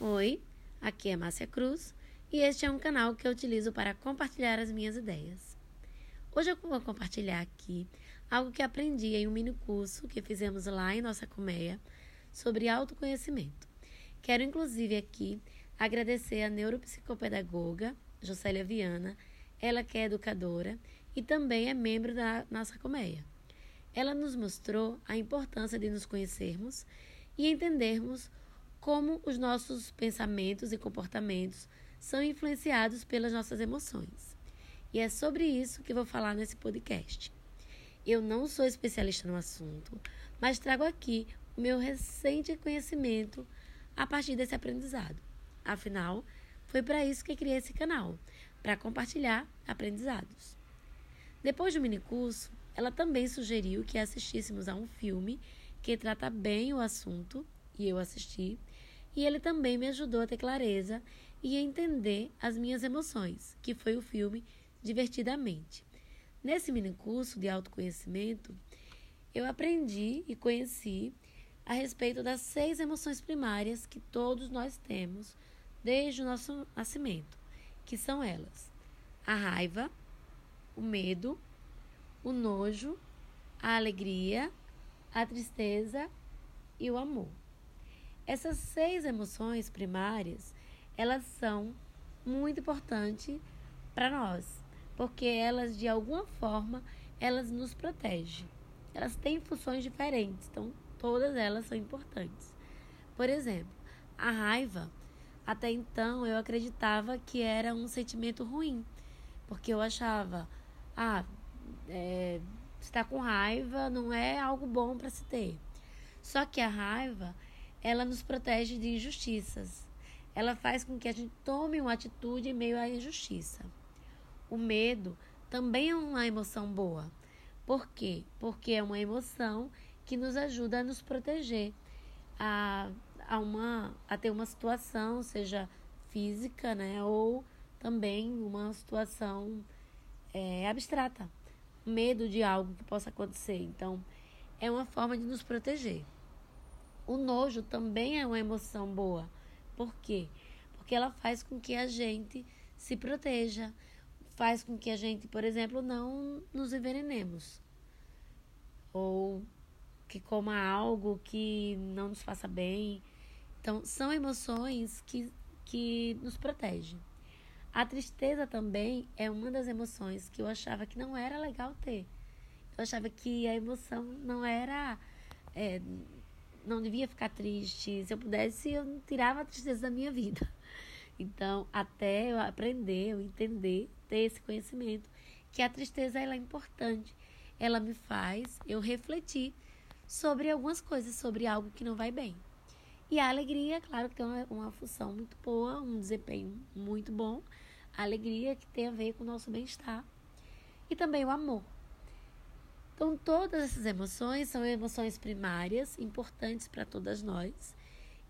Oi, aqui é Márcia Cruz e este é um canal que eu utilizo para compartilhar as minhas ideias. Hoje eu vou compartilhar aqui algo que aprendi em um mini curso que fizemos lá em nossa colmeia sobre autoconhecimento. Quero inclusive aqui agradecer a neuropsicopedagoga Jocélia Viana, ela que é educadora e também é membro da nossa colmeia. Ela nos mostrou a importância de nos conhecermos e entendermos como os nossos pensamentos e comportamentos são influenciados pelas nossas emoções. E é sobre isso que vou falar nesse podcast. Eu não sou especialista no assunto, mas trago aqui o meu recente conhecimento a partir desse aprendizado. Afinal, foi para isso que criei esse canal, para compartilhar aprendizados. Depois do minicurso, ela também sugeriu que assistíssemos a um filme que trata bem o assunto, e eu assisti, e ele também me ajudou a ter clareza e a entender as minhas emoções, que foi o filme Divertidamente. Nesse mini curso de autoconhecimento, eu aprendi e conheci a respeito das seis emoções primárias que todos nós temos desde o nosso nascimento, que são elas: a raiva, o medo, o nojo, a alegria, a tristeza e o amor. Essas seis emoções primárias, elas são muito importantes para nós, porque elas de alguma forma elas nos protegem. Elas têm funções diferentes, então todas elas são importantes. Por exemplo, a raiva, até então eu acreditava que era um sentimento ruim, porque eu achava, ah, é, estar com raiva não é algo bom para se ter. Só que a raiva ela nos protege de injustiças. Ela faz com que a gente tome uma atitude em meio à injustiça. O medo também é uma emoção boa. Por quê? Porque é uma emoção que nos ajuda a nos proteger a, a, uma, a ter uma situação, seja física, né? Ou também uma situação é, abstrata. Medo de algo que possa acontecer. Então, é uma forma de nos proteger. O nojo também é uma emoção boa. Por quê? Porque ela faz com que a gente se proteja, faz com que a gente, por exemplo, não nos envenenemos. Ou que coma algo que não nos faça bem. Então, são emoções que, que nos protegem. A tristeza também é uma das emoções que eu achava que não era legal ter. Eu achava que a emoção não era. É, não devia ficar triste. Se eu pudesse, eu tirava a tristeza da minha vida. Então, até eu aprender, eu entender, ter esse conhecimento, que a tristeza ela é importante. Ela me faz eu refletir sobre algumas coisas, sobre algo que não vai bem. E a alegria, claro que tem uma, uma função muito boa, um desempenho muito bom. A alegria que tem a ver com o nosso bem-estar. E também o amor. Então, todas essas emoções são emoções primárias, importantes para todas nós,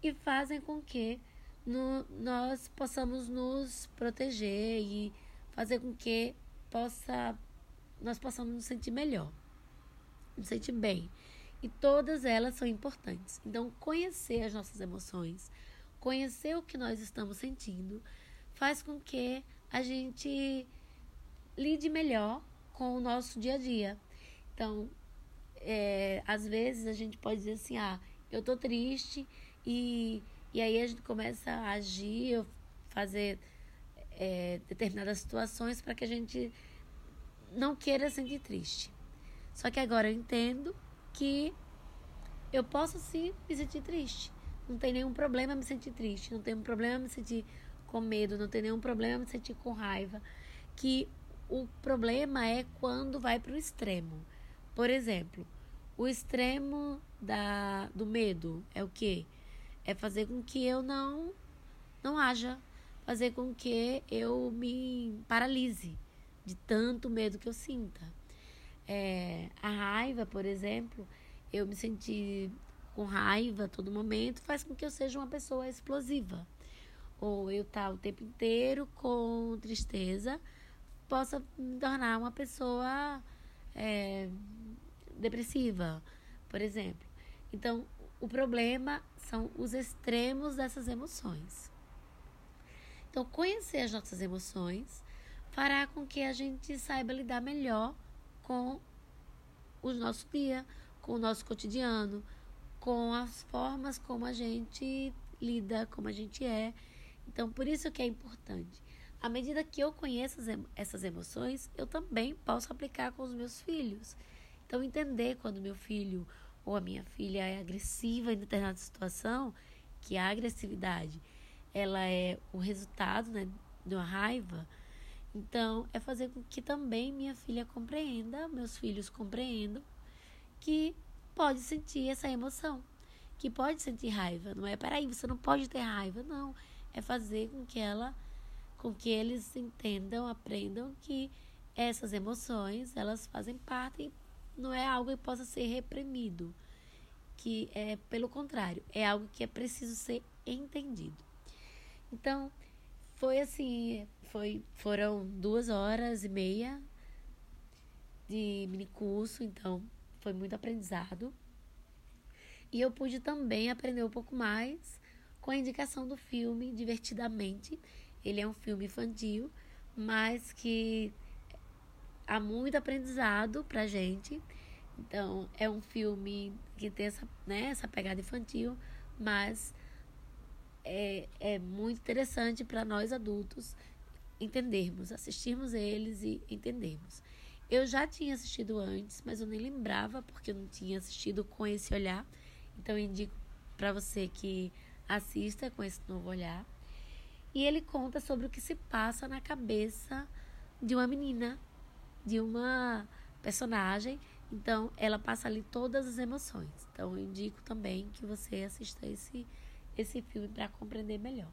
e fazem com que no, nós possamos nos proteger e fazer com que possa, nós possamos nos sentir melhor, nos sentir bem. E todas elas são importantes. Então, conhecer as nossas emoções, conhecer o que nós estamos sentindo, faz com que a gente lide melhor com o nosso dia a dia. Então, é, às vezes a gente pode dizer assim, ah, eu tô triste e, e aí a gente começa a agir, fazer é, determinadas situações para que a gente não queira sentir triste. Só que agora eu entendo que eu posso sim me sentir triste. Não tem nenhum problema me sentir triste, não tem um problema me sentir com medo, não tem nenhum problema me sentir com raiva. Que o problema é quando vai para o extremo. Por exemplo, o extremo da, do medo é o que? É fazer com que eu não, não haja, fazer com que eu me paralise de tanto medo que eu sinta. É, a raiva, por exemplo, eu me sentir com raiva a todo momento faz com que eu seja uma pessoa explosiva. Ou eu estar tá o tempo inteiro com tristeza possa me tornar uma pessoa é, depressiva, por exemplo. Então, O problema são os extremos dessas emoções. Então, conhecer as nossas emoções fará com que a gente saiba lidar melhor com o nosso dia, com o nosso cotidiano, com as formas como a gente lida, como a gente é. Então, por isso que é importante. À medida que eu conheço essas emoções, eu também posso aplicar com os meus filhos. Então, entender quando meu filho ou a minha filha é agressiva em determinada situação, que a agressividade ela é o resultado né, de uma raiva, então é fazer com que também minha filha compreenda, meus filhos compreendam que pode sentir essa emoção, que pode sentir raiva. Não é, peraí, você não pode ter raiva, não. É fazer com que ela, com que eles entendam, aprendam que essas emoções, elas fazem parte não é algo que possa ser reprimido, que é pelo contrário, é algo que é preciso ser entendido. Então, foi assim, foi, foram duas horas e meia de mini curso, então foi muito aprendizado. E eu pude também aprender um pouco mais com a indicação do filme Divertidamente. Ele é um filme infantil, mas que há muito aprendizado pra gente. Então, é um filme que tem essa, né, essa pegada infantil, mas é, é muito interessante para nós adultos entendermos, assistirmos eles e entendermos. Eu já tinha assistido antes, mas eu nem lembrava porque eu não tinha assistido com esse olhar. Então, eu indico para você que assista com esse novo olhar. E ele conta sobre o que se passa na cabeça de uma menina de uma personagem. Então, ela passa ali todas as emoções. Então, eu indico também que você assista esse, esse filme para compreender melhor.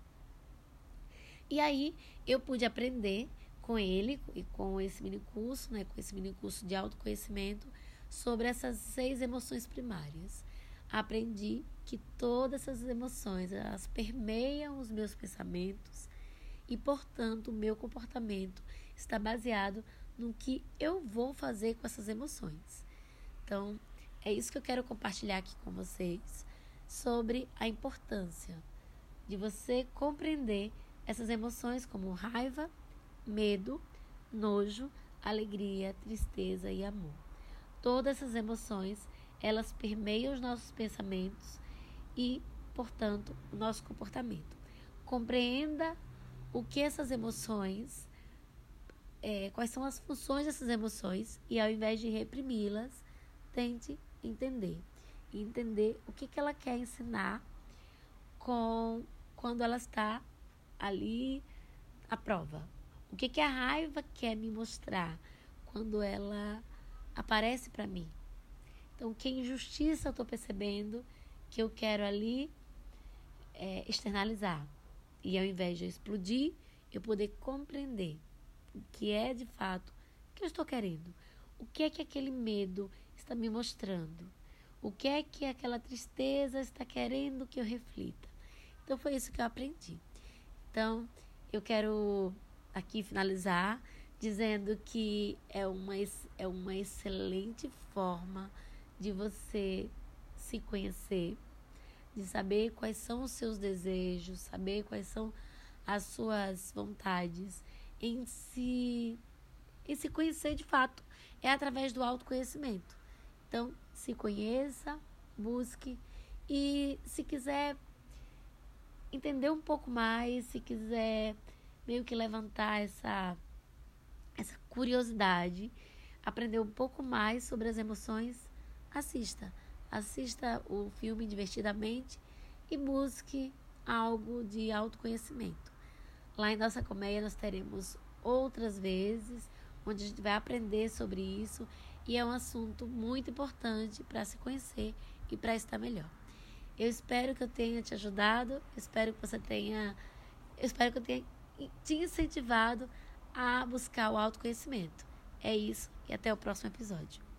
E aí, eu pude aprender com ele e com esse mini curso, né, com esse mini curso de autoconhecimento, sobre essas seis emoções primárias. Aprendi que todas essas emoções, elas permeiam os meus pensamentos e, portanto, o meu comportamento está baseado no que eu vou fazer com essas emoções. Então, é isso que eu quero compartilhar aqui com vocês sobre a importância de você compreender essas emoções como raiva, medo, nojo, alegria, tristeza e amor. Todas essas emoções, elas permeiam os nossos pensamentos e, portanto, o nosso comportamento. Compreenda o que essas emoções é, quais são as funções dessas emoções e ao invés de reprimi-las, tente entender. Entender o que, que ela quer ensinar com quando ela está ali à prova. O que, que a raiva quer me mostrar quando ela aparece para mim. Então, que injustiça eu estou percebendo que eu quero ali é, externalizar. E ao invés de eu explodir, eu poder compreender o que é de fato que eu estou querendo. O que é que aquele medo está me mostrando? O que é que aquela tristeza está querendo que eu reflita? Então foi isso que eu aprendi. Então, eu quero aqui finalizar dizendo que é uma, é uma excelente forma de você se conhecer, de saber quais são os seus desejos, saber quais são as suas vontades em se, em se conhecer de fato. É através do autoconhecimento. Então, se conheça, busque e se quiser entender um pouco mais, se quiser meio que levantar essa essa curiosidade, aprender um pouco mais sobre as emoções, assista. Assista o filme divertidamente e busque algo de autoconhecimento. Lá em nossa colmeia nós teremos outras vezes onde a gente vai aprender sobre isso e é um assunto muito importante para se conhecer e para estar melhor. Eu espero que eu tenha te ajudado, espero que você tenha, espero que eu tenha te incentivado a buscar o autoconhecimento. É isso e até o próximo episódio.